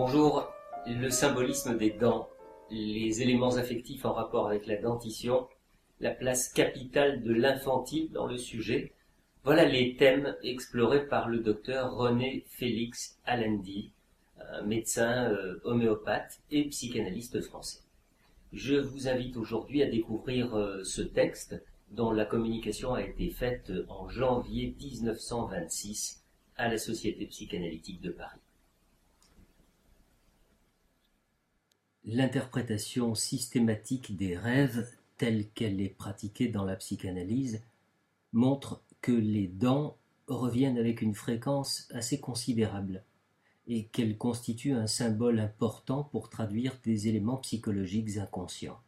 Bonjour, le symbolisme des dents, les éléments affectifs en rapport avec la dentition, la place capitale de l'infantile dans le sujet, voilà les thèmes explorés par le docteur René Félix Allende, médecin euh, homéopathe et psychanalyste français. Je vous invite aujourd'hui à découvrir euh, ce texte dont la communication a été faite en janvier 1926 à la Société psychanalytique de Paris. L'interprétation systématique des rêves telle qu'elle est pratiquée dans la psychanalyse montre que les dents reviennent avec une fréquence assez considérable et qu'elles constituent un symbole important pour traduire des éléments psychologiques inconscients.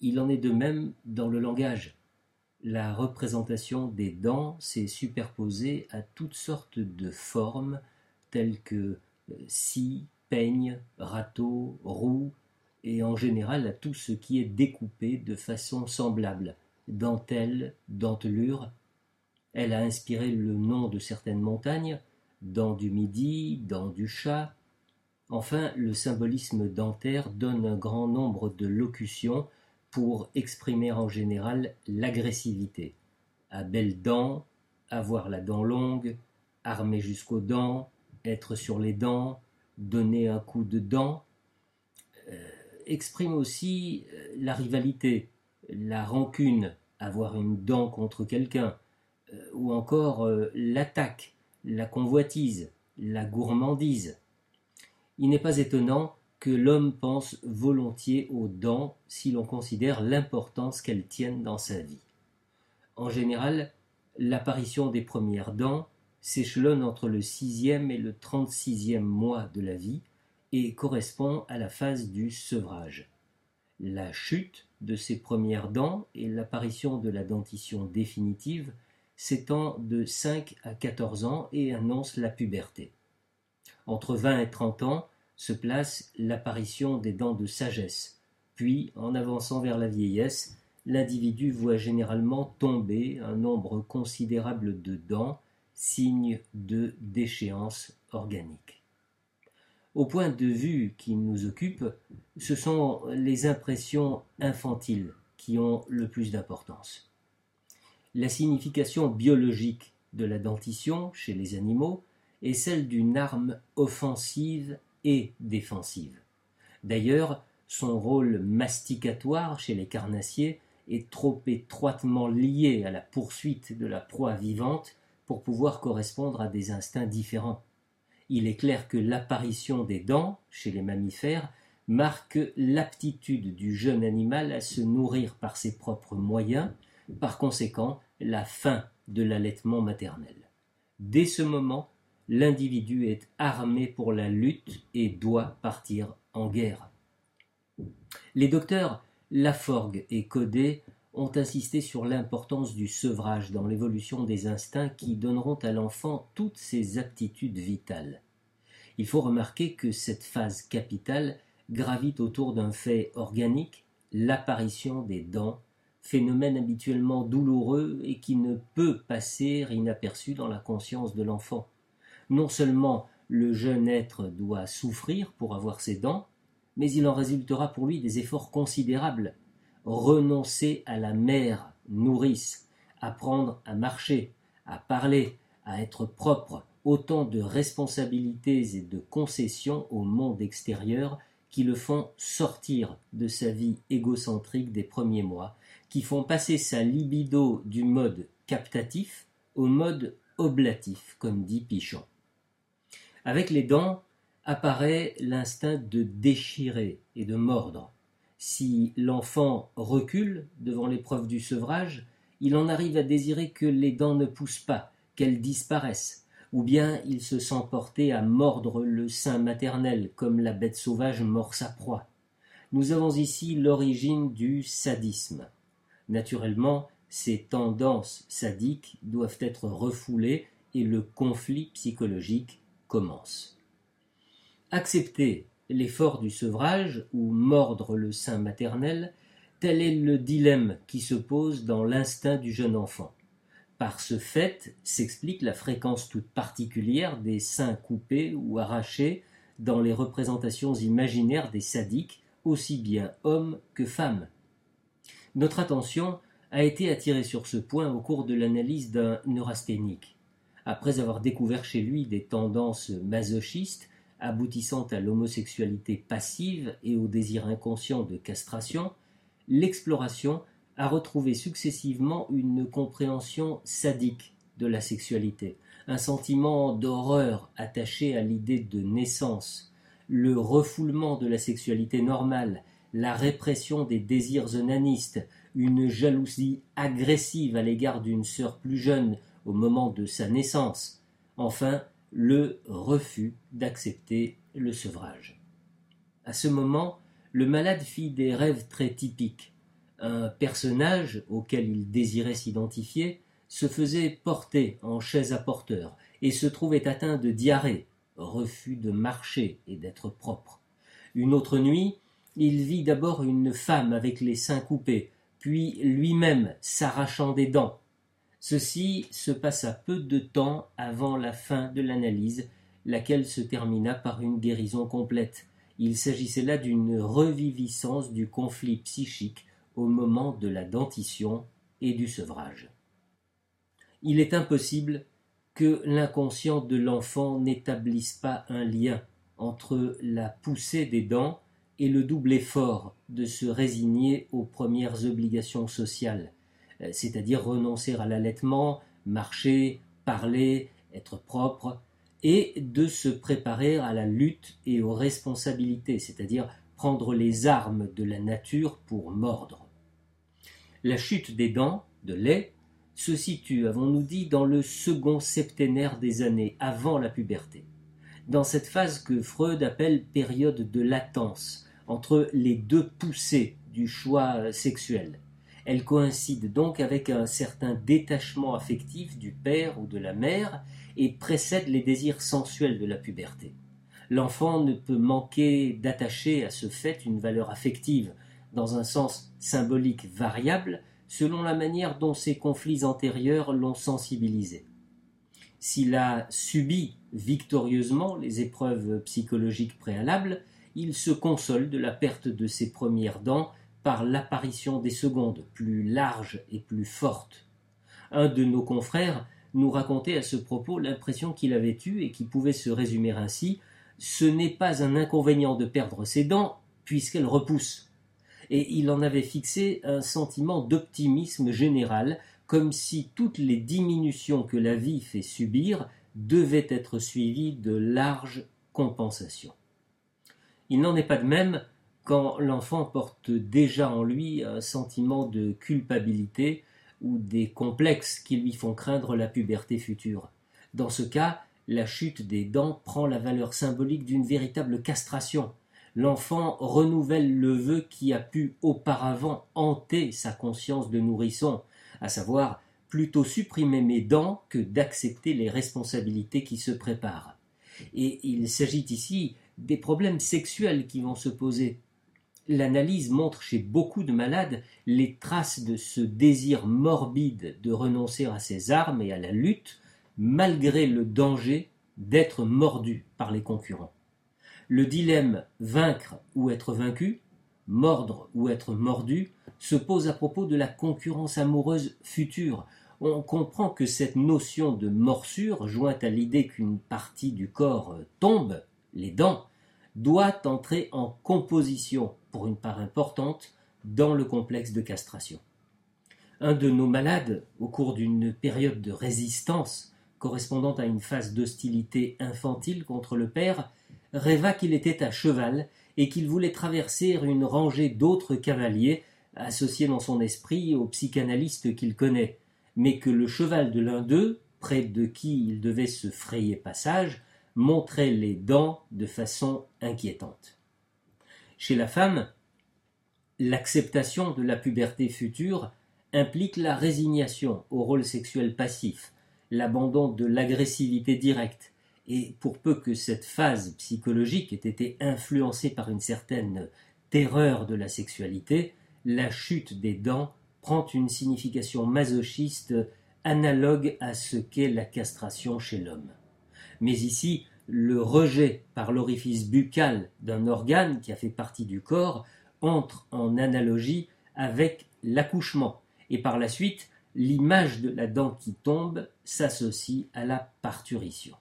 Il en est de même dans le langage. La représentation des dents s'est superposée à toutes sortes de formes telles que scie, peigne, râteau, roue, et en général à tout ce qui est découpé de façon semblable, dentelle, dentelure. Elle a inspiré le nom de certaines montagnes, dents du Midi, dents du chat. Enfin, le symbolisme dentaire donne un grand nombre de locutions pour exprimer en général l'agressivité. À belles dents, avoir la dent longue, armé jusqu'aux dents, être sur les dents, donner un coup de dent, euh, exprime aussi euh, la rivalité, la rancune, avoir une dent contre quelqu'un, euh, ou encore l'attaque, la convoitise, la gourmandise. Il n'est pas étonnant que l'homme pense volontiers aux dents si l'on considère l'importance qu'elles tiennent dans sa vie. En général, l'apparition des premières dents s'échelonne entre le sixième et le trente-sixième mois de la vie et correspond à la phase du sevrage. La chute de ces premières dents et l'apparition de la dentition définitive s'étend de 5 à 14 ans et annonce la puberté. Entre 20 et 30 ans se place l'apparition des dents de sagesse, puis, en avançant vers la vieillesse, l'individu voit généralement tomber un nombre considérable de dents signe de déchéance organique. Au point de vue qui nous occupe, ce sont les impressions infantiles qui ont le plus d'importance. La signification biologique de la dentition chez les animaux est celle d'une arme offensive et défensive. D'ailleurs, son rôle masticatoire chez les carnassiers est trop étroitement lié à la poursuite de la proie vivante pour pouvoir correspondre à des instincts différents. Il est clair que l'apparition des dents chez les mammifères marque l'aptitude du jeune animal à se nourrir par ses propres moyens, par conséquent la fin de l'allaitement maternel. Dès ce moment, l'individu est armé pour la lutte et doit partir en guerre. Les docteurs Laforgue et Codet ont insisté sur l'importance du sevrage dans l'évolution des instincts qui donneront à l'enfant toutes ses aptitudes vitales. Il faut remarquer que cette phase capitale gravite autour d'un fait organique, l'apparition des dents, phénomène habituellement douloureux et qui ne peut passer inaperçu dans la conscience de l'enfant. Non seulement le jeune être doit souffrir pour avoir ses dents, mais il en résultera pour lui des efforts considérables renoncer à la mère nourrice, apprendre à marcher, à parler, à être propre, autant de responsabilités et de concessions au monde extérieur qui le font sortir de sa vie égocentrique des premiers mois, qui font passer sa libido du mode captatif au mode oblatif, comme dit Pichon. Avec les dents apparaît l'instinct de déchirer et de mordre. Si l'enfant recule devant l'épreuve du sevrage, il en arrive à désirer que les dents ne poussent pas, qu'elles disparaissent, ou bien il se sent porté à mordre le sein maternel comme la bête sauvage mord sa proie. Nous avons ici l'origine du sadisme. Naturellement, ces tendances sadiques doivent être refoulées et le conflit psychologique commence. Accepter l'effort du sevrage ou mordre le sein maternel, tel est le dilemme qui se pose dans l'instinct du jeune enfant. Par ce fait s'explique la fréquence toute particulière des seins coupés ou arrachés dans les représentations imaginaires des sadiques, aussi bien hommes que femmes. Notre attention a été attirée sur ce point au cours de l'analyse d'un neurasthénique. Après avoir découvert chez lui des tendances masochistes aboutissant à l'homosexualité passive et au désir inconscient de castration, l'exploration a retrouvé successivement une compréhension sadique de la sexualité, un sentiment d'horreur attaché à l'idée de naissance, le refoulement de la sexualité normale, la répression des désirs onanistes, une jalousie agressive à l'égard d'une sœur plus jeune au moment de sa naissance, enfin le refus d'accepter le sevrage. À ce moment, le malade fit des rêves très typiques. Un personnage auquel il désirait s'identifier se faisait porter en chaise à porteur et se trouvait atteint de diarrhée, refus de marcher et d'être propre. Une autre nuit, il vit d'abord une femme avec les seins coupés, puis lui-même s'arrachant des dents. Ceci se passa peu de temps avant la fin de l'analyse, laquelle se termina par une guérison complète. Il s'agissait là d'une reviviscence du conflit psychique au moment de la dentition et du sevrage. Il est impossible que l'inconscient de l'enfant n'établisse pas un lien entre la poussée des dents et le double effort de se résigner aux premières obligations sociales, c'est-à-dire renoncer à l'allaitement, marcher, parler, être propre, et de se préparer à la lutte et aux responsabilités, c'est-à-dire prendre les armes de la nature pour mordre. La chute des dents, de lait, se situe, avons-nous dit, dans le second septénaire des années avant la puberté, dans cette phase que Freud appelle période de latence, entre les deux poussées du choix sexuel. Elle coïncide donc avec un certain détachement affectif du père ou de la mère et précède les désirs sensuels de la puberté. L'enfant ne peut manquer d'attacher à ce fait une valeur affective, dans un sens symbolique variable, selon la manière dont ses conflits antérieurs l'ont sensibilisé. S'il a subi victorieusement les épreuves psychologiques préalables, il se console de la perte de ses premières dents par l'apparition des secondes, plus larges et plus fortes. Un de nos confrères nous racontait à ce propos l'impression qu'il avait eue et qui pouvait se résumer ainsi Ce n'est pas un inconvénient de perdre ses dents, puisqu'elles repoussent et il en avait fixé un sentiment d'optimisme général, comme si toutes les diminutions que la vie fait subir devaient être suivies de larges compensations. Il n'en est pas de même quand l'enfant porte déjà en lui un sentiment de culpabilité ou des complexes qui lui font craindre la puberté future. Dans ce cas, la chute des dents prend la valeur symbolique d'une véritable castration, l'enfant renouvelle le vœu qui a pu auparavant hanter sa conscience de nourrisson, à savoir plutôt supprimer mes dents que d'accepter les responsabilités qui se préparent. Et il s'agit ici des problèmes sexuels qui vont se poser. L'analyse montre chez beaucoup de malades les traces de ce désir morbide de renoncer à ses armes et à la lutte, malgré le danger d'être mordu par les concurrents. Le dilemme vaincre ou être vaincu, mordre ou être mordu, se pose à propos de la concurrence amoureuse future. On comprend que cette notion de morsure, jointe à l'idée qu'une partie du corps tombe, les dents, doit entrer en composition, pour une part importante, dans le complexe de castration. Un de nos malades, au cours d'une période de résistance correspondant à une phase d'hostilité infantile contre le père, rêva qu'il était à cheval et qu'il voulait traverser une rangée d'autres cavaliers, associés dans son esprit aux psychanalystes qu'il connaît, mais que le cheval de l'un d'eux, près de qui il devait se frayer passage, montrait les dents de façon inquiétante. Chez la femme, l'acceptation de la puberté future implique la résignation au rôle sexuel passif, l'abandon de l'agressivité directe, et pour peu que cette phase psychologique ait été influencée par une certaine terreur de la sexualité, la chute des dents prend une signification masochiste analogue à ce qu'est la castration chez l'homme. Mais ici, le rejet par l'orifice buccal d'un organe qui a fait partie du corps entre en analogie avec l'accouchement, et par la suite, l'image de la dent qui tombe s'associe à la parturition.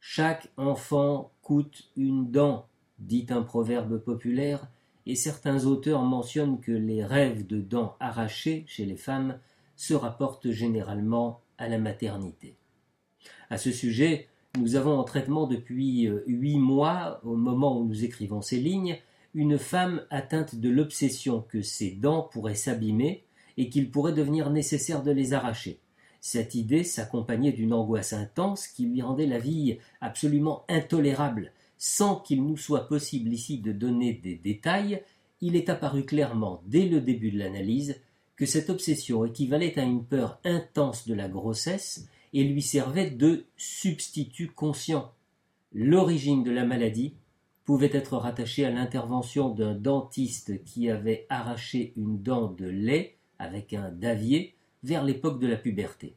Chaque enfant coûte une dent, dit un proverbe populaire, et certains auteurs mentionnent que les rêves de dents arrachées chez les femmes se rapportent généralement à la maternité. À ce sujet, nous avons en traitement depuis euh, huit mois, au moment où nous écrivons ces lignes, une femme atteinte de l'obsession que ses dents pourraient s'abîmer et qu'il pourrait devenir nécessaire de les arracher. Cette idée s'accompagnait d'une angoisse intense qui lui rendait la vie absolument intolérable. Sans qu'il nous soit possible ici de donner des détails, il est apparu clairement dès le début de l'analyse que cette obsession équivalait à une peur intense de la grossesse et lui servait de substitut conscient. L'origine de la maladie pouvait être rattachée à l'intervention d'un dentiste qui avait arraché une dent de lait avec un davier vers l'époque de la puberté.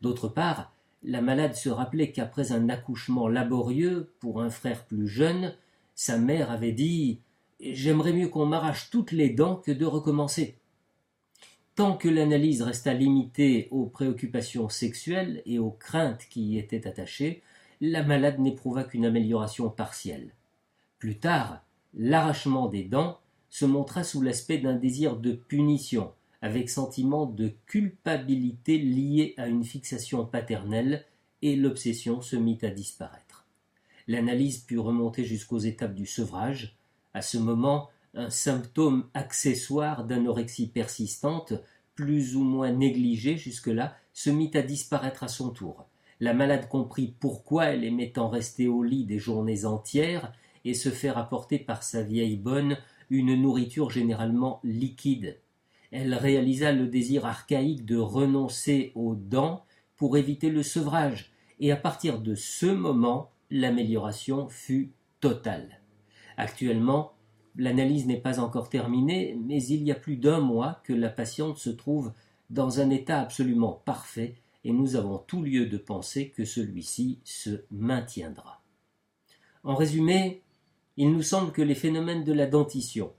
D'autre part, la malade se rappelait qu'après un accouchement laborieux pour un frère plus jeune, sa mère avait dit J'aimerais mieux qu'on m'arrache toutes les dents que de recommencer. Tant que l'analyse resta limitée aux préoccupations sexuelles et aux craintes qui y étaient attachées, la malade n'éprouva qu'une amélioration partielle. Plus tard, l'arrachement des dents se montra sous l'aspect d'un désir de punition, avec sentiment de culpabilité lié à une fixation paternelle, et l'obsession se mit à disparaître. L'analyse put remonter jusqu'aux étapes du sevrage. À ce moment, un symptôme accessoire d'anorexie persistante, plus ou moins négligé jusque-là, se mit à disparaître à son tour. La malade comprit pourquoi elle aimait tant rester au lit des journées entières et se faire apporter par sa vieille bonne une nourriture généralement liquide. Elle réalisa le désir archaïque de renoncer aux dents pour éviter le sevrage, et à partir de ce moment, l'amélioration fut totale. Actuellement, L'analyse n'est pas encore terminée, mais il y a plus d'un mois que la patiente se trouve dans un état absolument parfait et nous avons tout lieu de penser que celui-ci se maintiendra. En résumé, il nous semble que les phénomènes de la dentition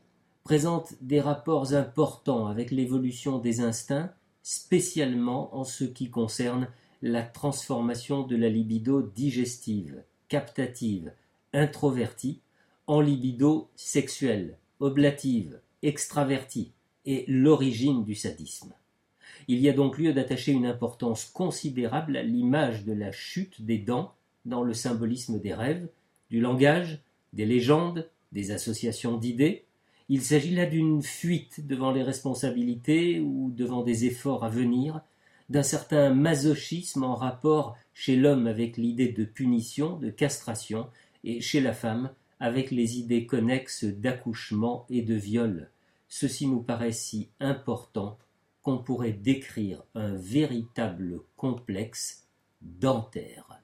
présentent des rapports importants avec l'évolution des instincts, spécialement en ce qui concerne la transformation de la libido digestive, captative, introvertie, en libido sexuelle, oblative, extravertie, et l'origine du sadisme. Il y a donc lieu d'attacher une importance considérable à l'image de la chute des dents dans le symbolisme des rêves, du langage, des légendes, des associations d'idées. Il s'agit là d'une fuite devant les responsabilités ou devant des efforts à venir, d'un certain masochisme en rapport chez l'homme avec l'idée de punition, de castration, et chez la femme avec les idées connexes d'accouchement et de viol. Ceci nous paraît si important qu'on pourrait décrire un véritable complexe dentaire.